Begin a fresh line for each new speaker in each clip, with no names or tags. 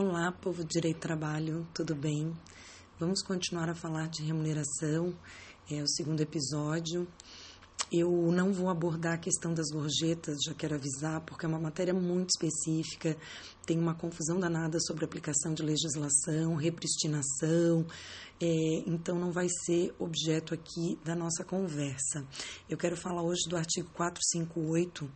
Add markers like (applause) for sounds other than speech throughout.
Olá, povo de Direito do Trabalho, tudo bem? Vamos continuar a falar de remuneração, é o segundo episódio. Eu não vou abordar a questão das gorjetas, já quero avisar, porque é uma matéria muito específica, tem uma confusão danada sobre aplicação de legislação, repristinação, é, então não vai ser objeto aqui da nossa conversa. Eu quero falar hoje do artigo 458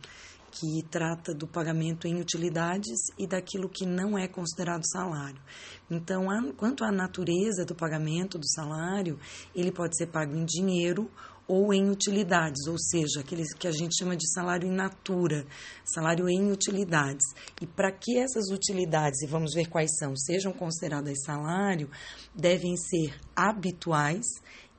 que trata do pagamento em utilidades e daquilo que não é considerado salário. Então, quanto à natureza do pagamento do salário, ele pode ser pago em dinheiro ou em utilidades, ou seja, aquele que a gente chama de salário in natura, salário em utilidades. E para que essas utilidades, e vamos ver quais são, sejam consideradas salário, devem ser habituais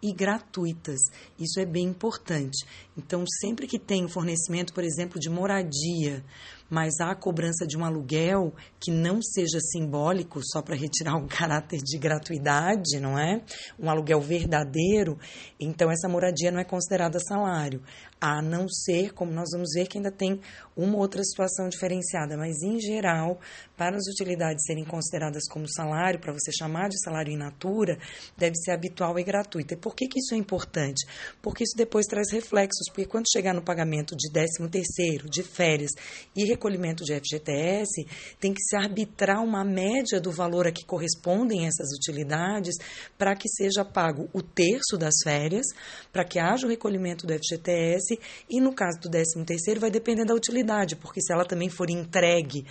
e gratuitas. Isso é bem importante. Então, sempre que tem o fornecimento, por exemplo, de moradia, mas há a cobrança de um aluguel que não seja simbólico, só para retirar um (laughs) caráter de gratuidade, não é? Um aluguel verdadeiro, então essa moradia não é considerada salário, a não ser, como nós vamos ver, que ainda tem uma outra situação diferenciada, mas em geral, para as utilidades serem consideradas como salário, para você chamar de salário in natura, deve ser habitual e gratuito. E por que, que isso é importante? Porque isso depois traz reflexos, porque quando chegar no pagamento de 13 terceiro, de férias e recolhimento de FGTS, tem que se arbitrar uma média do valor a que correspondem essas utilidades para que seja pago o terço das férias, para que haja o recolhimento do FGTS e no caso do 13 terceiro vai depender da utilidade, porque se ela também for entregue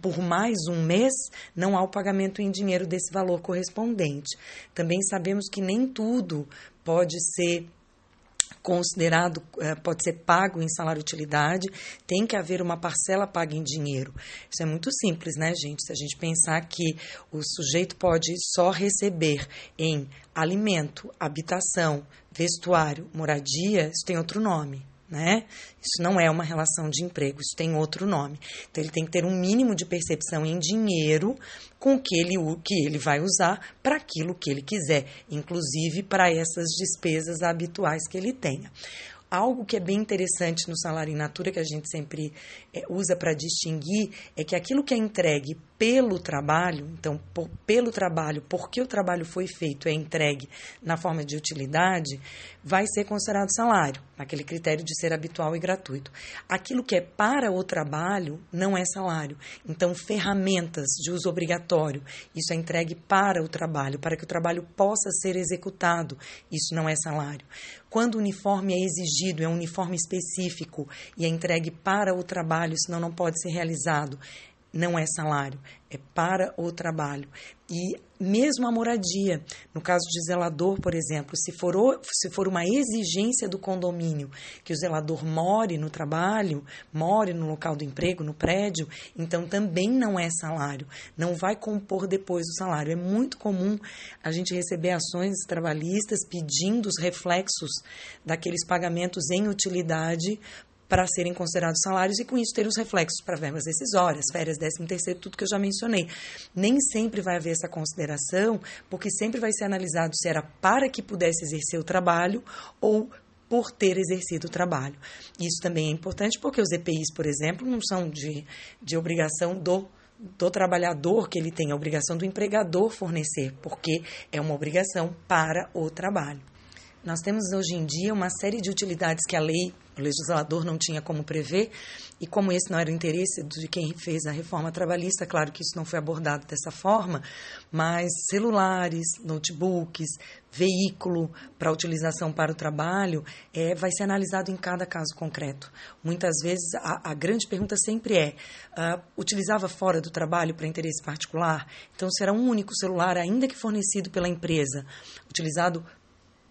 por mais um mês, não há o pagamento em dinheiro desse valor correspondente. Também sabemos que nem tudo pode ser considerado, eh, pode ser pago em salário utilidade, tem que haver uma parcela paga em dinheiro. Isso é muito simples, né, gente? Se a gente pensar que o sujeito pode só receber em alimento, habitação, vestuário, moradia, isso tem outro nome né? Isso não é uma relação de emprego, isso tem outro nome. Então ele tem que ter um mínimo de percepção em dinheiro com que ele, que ele vai usar para aquilo que ele quiser, inclusive para essas despesas habituais que ele tenha. Algo que é bem interessante no salário in natura, que a gente sempre é, usa para distinguir, é que aquilo que é entregue pelo trabalho, então, por, pelo trabalho, porque o trabalho foi feito, é entregue na forma de utilidade, vai ser considerado salário, naquele critério de ser habitual e gratuito. Aquilo que é para o trabalho não é salário. Então, ferramentas de uso obrigatório, isso é entregue para o trabalho, para que o trabalho possa ser executado, isso não é salário. Quando o uniforme é exigido, é um uniforme específico e é entregue para o trabalho, senão não pode ser realizado não é salário, é para o trabalho. E mesmo a moradia, no caso de zelador, por exemplo, se for, se for uma exigência do condomínio que o zelador more no trabalho, more no local do emprego, no prédio, então também não é salário, não vai compor depois o salário. É muito comum a gente receber ações trabalhistas pedindo os reflexos daqueles pagamentos em utilidade para serem considerados salários e com isso ter os reflexos para verbas decisórias, férias, décimo terceiro, tudo que eu já mencionei. Nem sempre vai haver essa consideração, porque sempre vai ser analisado se era para que pudesse exercer o trabalho ou por ter exercido o trabalho. Isso também é importante porque os EPIs, por exemplo, não são de, de obrigação do do trabalhador que ele tem, a obrigação do empregador fornecer, porque é uma obrigação para o trabalho. Nós temos hoje em dia uma série de utilidades que a lei, o legislador não tinha como prever, e como esse não era o interesse de quem fez a reforma trabalhista, claro que isso não foi abordado dessa forma, mas celulares, notebooks, veículo para utilização para o trabalho, é, vai ser analisado em cada caso concreto. Muitas vezes a, a grande pergunta sempre é: uh, utilizava fora do trabalho para interesse particular? Então será um único celular, ainda que fornecido pela empresa, utilizado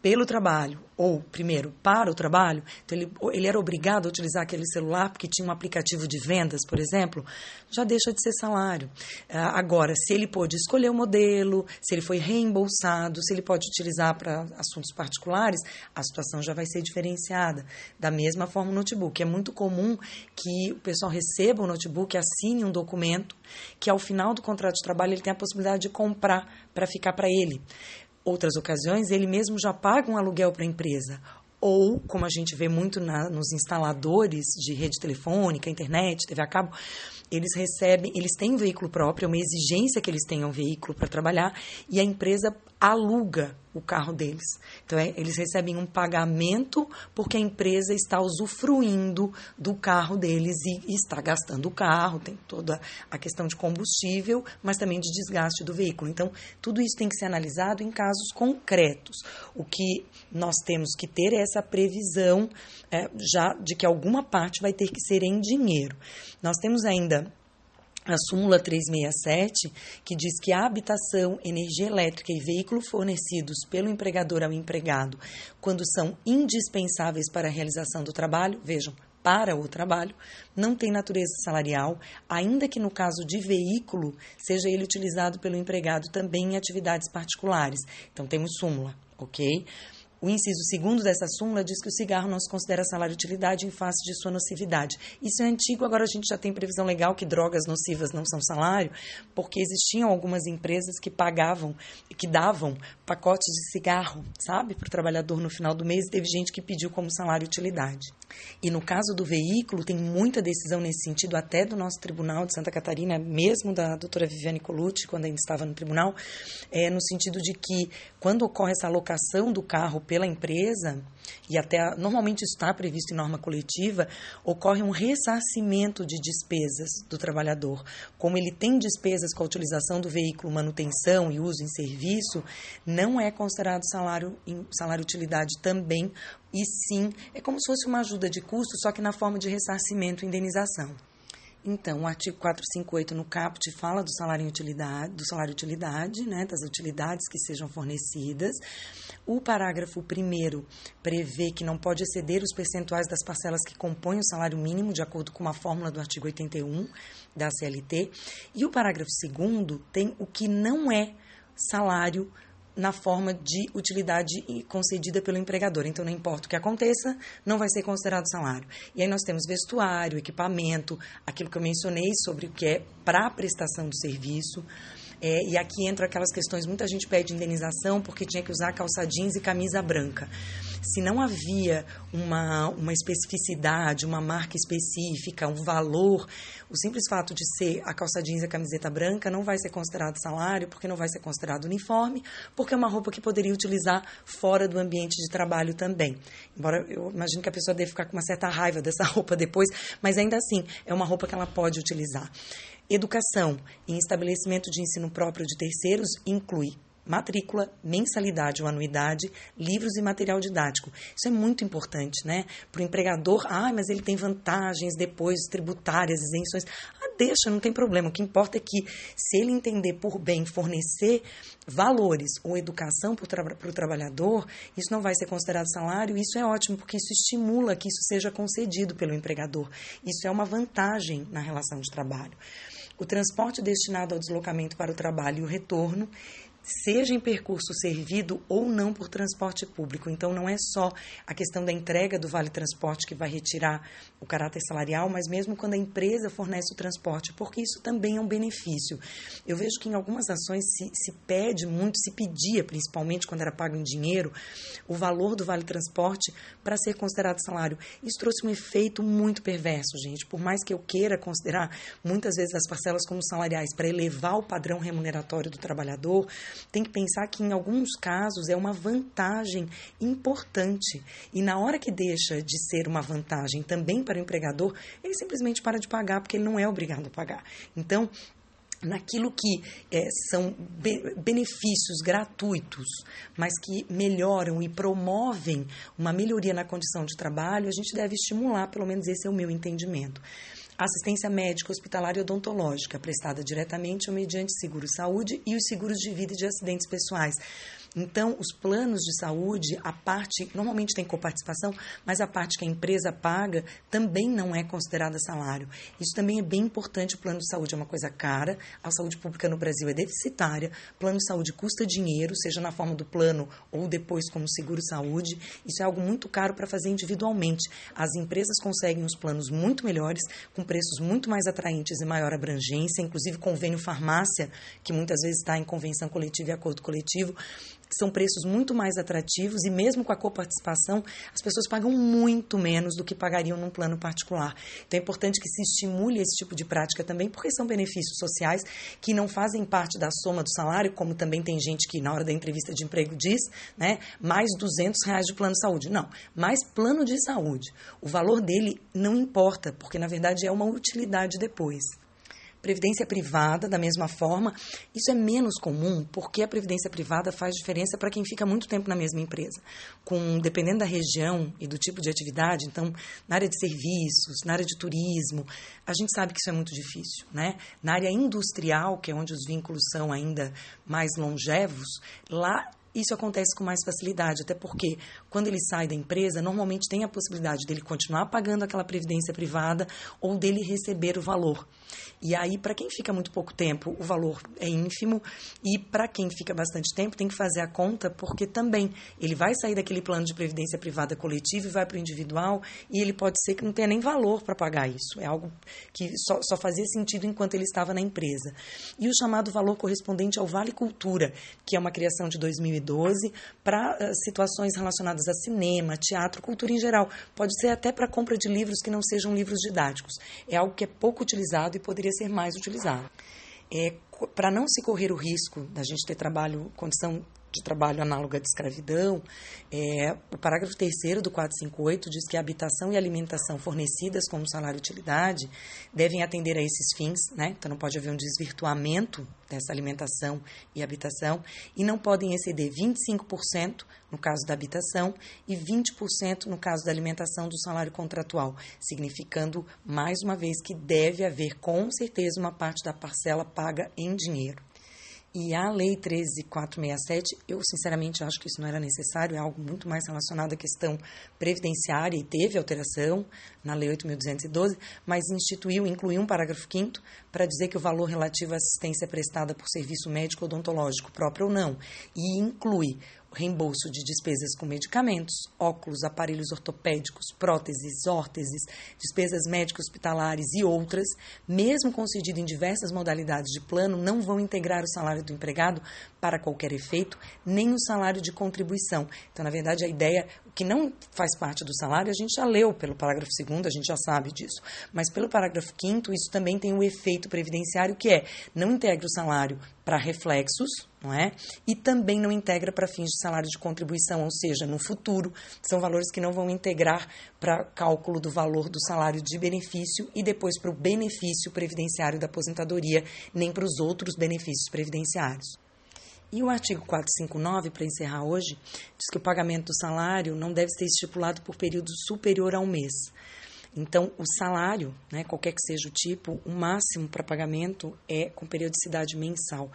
pelo trabalho, ou primeiro para o trabalho, então ele, ele era obrigado a utilizar aquele celular porque tinha um aplicativo de vendas, por exemplo, já deixa de ser salário. Ah, agora, se ele pôde escolher o modelo, se ele foi reembolsado, se ele pode utilizar para assuntos particulares, a situação já vai ser diferenciada. Da mesma forma, o notebook. É muito comum que o pessoal receba o notebook, assine um documento, que ao final do contrato de trabalho ele tem a possibilidade de comprar para ficar para ele outras ocasiões, ele mesmo já paga um aluguel para a empresa. Ou, como a gente vê muito na, nos instaladores de rede telefônica, internet, TV a cabo, eles recebem, eles têm um veículo próprio, é uma exigência que eles tenham um veículo para trabalhar e a empresa aluga o carro deles. Então, é, eles recebem um pagamento porque a empresa está usufruindo do carro deles e, e, está gastando o carro, tem toda a questão de combustível, mas também de desgaste do veículo. Então, tudo isso tem que ser analisado em casos concretos. O que nós temos que ter é essa previsão é, já de que alguma parte vai ter que ser em dinheiro. Nós temos ainda a súmula 367, que diz que a habitação, energia elétrica e veículo fornecidos pelo empregador ao empregado, quando são indispensáveis para a realização do trabalho, vejam, para o trabalho, não tem natureza salarial, ainda que no caso de veículo, seja ele utilizado pelo empregado também em atividades particulares. Então, temos súmula, ok? O inciso segundo dessa súmula diz que o cigarro não se considera salário-utilidade em face de sua nocividade. Isso é antigo, agora a gente já tem previsão legal que drogas nocivas não são salário, porque existiam algumas empresas que pagavam, que davam pacotes de cigarro, sabe, para o trabalhador no final do mês, e teve gente que pediu como salário-utilidade. E no caso do veículo, tem muita decisão nesse sentido, até do nosso Tribunal de Santa Catarina, mesmo da doutora Viviane Colucci, quando ainda estava no tribunal, é, no sentido de que quando ocorre essa alocação do carro pela empresa, e até normalmente está previsto em norma coletiva, ocorre um ressarcimento de despesas do trabalhador. Como ele tem despesas com a utilização do veículo, manutenção e uso em serviço, não é considerado salário salário utilidade também, e sim é como se fosse uma ajuda de custo, só que na forma de ressarcimento e indenização. Então, o artigo 458 no CAPT fala do salário utilidade, do salário utilidade, né, das utilidades que sejam fornecidas. O parágrafo 1 prevê que não pode exceder os percentuais das parcelas que compõem o salário mínimo, de acordo com uma fórmula do artigo 81 da CLT. E o parágrafo 2 tem o que não é salário na forma de utilidade concedida pelo empregador. Então, não importa o que aconteça, não vai ser considerado salário. E aí nós temos vestuário, equipamento, aquilo que eu mencionei sobre o que é para a prestação do serviço. É, e aqui entra aquelas questões, muita gente pede indenização porque tinha que usar calça jeans e camisa branca se não havia uma, uma especificidade, uma marca específica, um valor, o simples fato de ser a calça jeans e a camiseta branca não vai ser considerado salário, porque não vai ser considerado uniforme, porque é uma roupa que poderia utilizar fora do ambiente de trabalho também. Embora eu imagino que a pessoa deve ficar com uma certa raiva dessa (laughs) roupa depois, mas ainda assim é uma roupa que ela pode utilizar. Educação em estabelecimento de ensino próprio de terceiros inclui matrícula, mensalidade ou anuidade, livros e material didático. Isso é muito importante, né? Para o empregador, ah, mas ele tem vantagens depois tributárias, isenções. Ah, deixa, não tem problema. O que importa é que, se ele entender por bem fornecer valores ou educação para o tra trabalhador, isso não vai ser considerado salário. Isso é ótimo, porque isso estimula que isso seja concedido pelo empregador. Isso é uma vantagem na relação de trabalho. O transporte destinado ao deslocamento para o trabalho e o retorno seja em percurso servido ou não por transporte público. Então, não é só a questão da entrega do vale transporte que vai retirar o caráter salarial, mas mesmo quando a empresa fornece o transporte, porque isso também é um benefício. Eu vejo que em algumas ações se, se pede muito, se pedia, principalmente quando era pago em dinheiro, o valor do vale transporte para ser considerado salário. Isso trouxe um efeito muito perverso, gente. Por mais que eu queira considerar muitas vezes as parcelas como salariais para elevar o padrão remuneratório do trabalhador, tem que pensar que em alguns casos é uma vantagem importante. E na hora que deixa de ser uma vantagem também para o empregador, ele simplesmente para de pagar porque ele não é obrigado a pagar. Então, naquilo que é, são be benefícios gratuitos, mas que melhoram e promovem uma melhoria na condição de trabalho, a gente deve estimular, pelo menos esse é o meu entendimento assistência médica hospitalar e odontológica, prestada diretamente ou mediante seguro-saúde e os seguros de vida e de acidentes pessoais. Então, os planos de saúde, a parte, normalmente tem coparticipação, mas a parte que a empresa paga também não é considerada salário. Isso também é bem importante. O plano de saúde é uma coisa cara, a saúde pública no Brasil é deficitária, plano de saúde custa dinheiro, seja na forma do plano ou depois como seguro-saúde. Isso é algo muito caro para fazer individualmente. As empresas conseguem os planos muito melhores, com preços muito mais atraentes e maior abrangência, inclusive convênio farmácia, que muitas vezes está em convenção coletiva e acordo coletivo, são preços muito mais atrativos e mesmo com a coparticipação, as pessoas pagam muito menos do que pagariam num plano particular. Então é importante que se estimule esse tipo de prática também, porque são benefícios sociais que não fazem parte da soma do salário, como também tem gente que na hora da entrevista de emprego diz, né, mais 200 reais de plano de saúde. Não, mais plano de saúde. O valor dele não importa, porque na verdade é uma utilidade depois. Previdência privada, da mesma forma, isso é menos comum porque a previdência privada faz diferença para quem fica muito tempo na mesma empresa. Com dependendo da região e do tipo de atividade, então, na área de serviços, na área de turismo, a gente sabe que isso é muito difícil, né? Na área industrial, que é onde os vínculos são ainda mais longevos, lá isso acontece com mais facilidade, até porque quando ele sai da empresa, normalmente tem a possibilidade dele continuar pagando aquela previdência privada ou dele receber o valor. E aí, para quem fica muito pouco tempo, o valor é ínfimo, e para quem fica bastante tempo, tem que fazer a conta, porque também ele vai sair daquele plano de previdência privada coletiva e vai para o individual, e ele pode ser que não tenha nem valor para pagar isso. É algo que só, só fazia sentido enquanto ele estava na empresa. E o chamado valor correspondente ao Vale Cultura, que é uma criação de 2012 para uh, situações relacionadas a cinema, teatro, cultura em geral. Pode ser até para compra de livros que não sejam livros didáticos. É algo que é pouco utilizado e poderia ser mais utilizado. É, Para não se correr o risco da gente ter trabalho, condição de trabalho análoga de escravidão, é, o parágrafo 3 do 458 diz que a habitação e alimentação fornecidas como salário-utilidade devem atender a esses fins, né? então não pode haver um desvirtuamento dessa alimentação e habitação, e não podem exceder 25% no caso da habitação e 20% no caso da alimentação do salário contratual, significando, mais uma vez, que deve haver com certeza uma parte da parcela paga em dinheiro. E a Lei 13467, eu sinceramente acho que isso não era necessário, é algo muito mais relacionado à questão previdenciária e teve alteração na Lei 8.212, mas instituiu, incluiu um parágrafo 5 para dizer que o valor relativo à assistência prestada por serviço médico odontológico próprio ou não, e inclui reembolso de despesas com medicamentos, óculos, aparelhos ortopédicos, próteses, órteses, despesas médicas hospitalares e outras, mesmo concedido em diversas modalidades de plano, não vão integrar o salário do empregado para qualquer efeito, nem o salário de contribuição. Então, na verdade, a ideia, que não faz parte do salário, a gente já leu pelo parágrafo 2 a gente já sabe disso. Mas pelo parágrafo 5 isso também tem o um efeito previdenciário, que é não integra o salário para reflexos, não é? E também não integra para fins de salário de contribuição, ou seja, no futuro, são valores que não vão integrar para cálculo do valor do salário de benefício e depois para o benefício previdenciário da aposentadoria, nem para os outros benefícios previdenciários. E o artigo 459, para encerrar hoje, diz que o pagamento do salário não deve ser estipulado por período superior a um mês. Então, o salário, né, qualquer que seja o tipo, o máximo para pagamento é com periodicidade mensal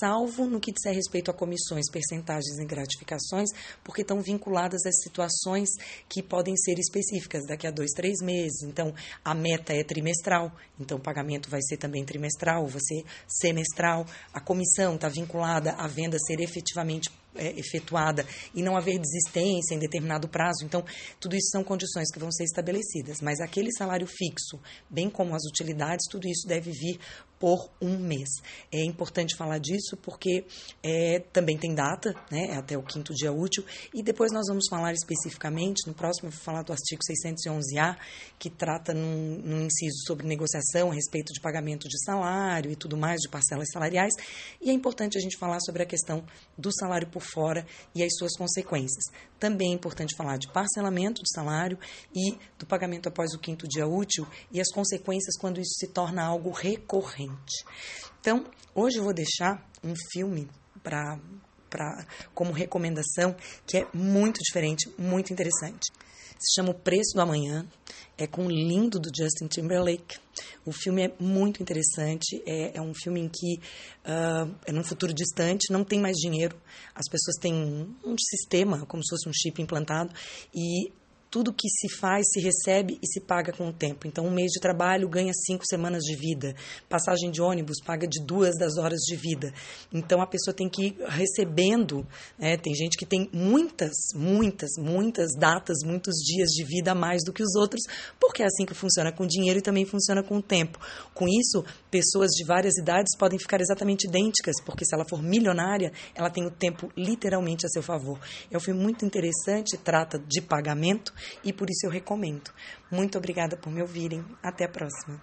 salvo no que diz respeito a comissões, percentagens e gratificações, porque estão vinculadas às situações que podem ser específicas daqui a dois, três meses. Então, a meta é trimestral, então o pagamento vai ser também trimestral, vai ser semestral. A comissão está vinculada à venda ser efetivamente é, efetuada e não haver desistência em determinado prazo. Então, tudo isso são condições que vão ser estabelecidas. Mas aquele salário fixo, bem como as utilidades, tudo isso deve vir por um mês. É importante falar disso porque é, também tem data, né, é até o quinto dia útil, e depois nós vamos falar especificamente, no próximo eu vou falar do artigo 611-A, que trata num, num inciso sobre negociação a respeito de pagamento de salário e tudo mais, de parcelas salariais, e é importante a gente falar sobre a questão do salário por fora e as suas consequências. Também é importante falar de parcelamento de salário e do pagamento após o quinto dia útil e as consequências quando isso se torna algo recorrente. Então, hoje eu vou deixar um filme para Pra, como recomendação que é muito diferente, muito interessante. Se chama O Preço do Amanhã, é com o lindo do Justin Timberlake. O filme é muito interessante, é, é um filme em que uh, é num futuro distante, não tem mais dinheiro, as pessoas têm um sistema, como se fosse um chip implantado, e tudo que se faz se recebe e se paga com o tempo. Então, um mês de trabalho ganha cinco semanas de vida. Passagem de ônibus paga de duas das horas de vida. Então, a pessoa tem que ir recebendo. Né? Tem gente que tem muitas, muitas, muitas datas, muitos dias de vida a mais do que os outros, porque é assim que funciona com dinheiro e também funciona com o tempo. Com isso, pessoas de várias idades podem ficar exatamente idênticas, porque se ela for milionária, ela tem o tempo literalmente a seu favor. É um filme muito interessante, trata de pagamento e por isso eu recomendo. Muito obrigada por me ouvirem. Até a próxima.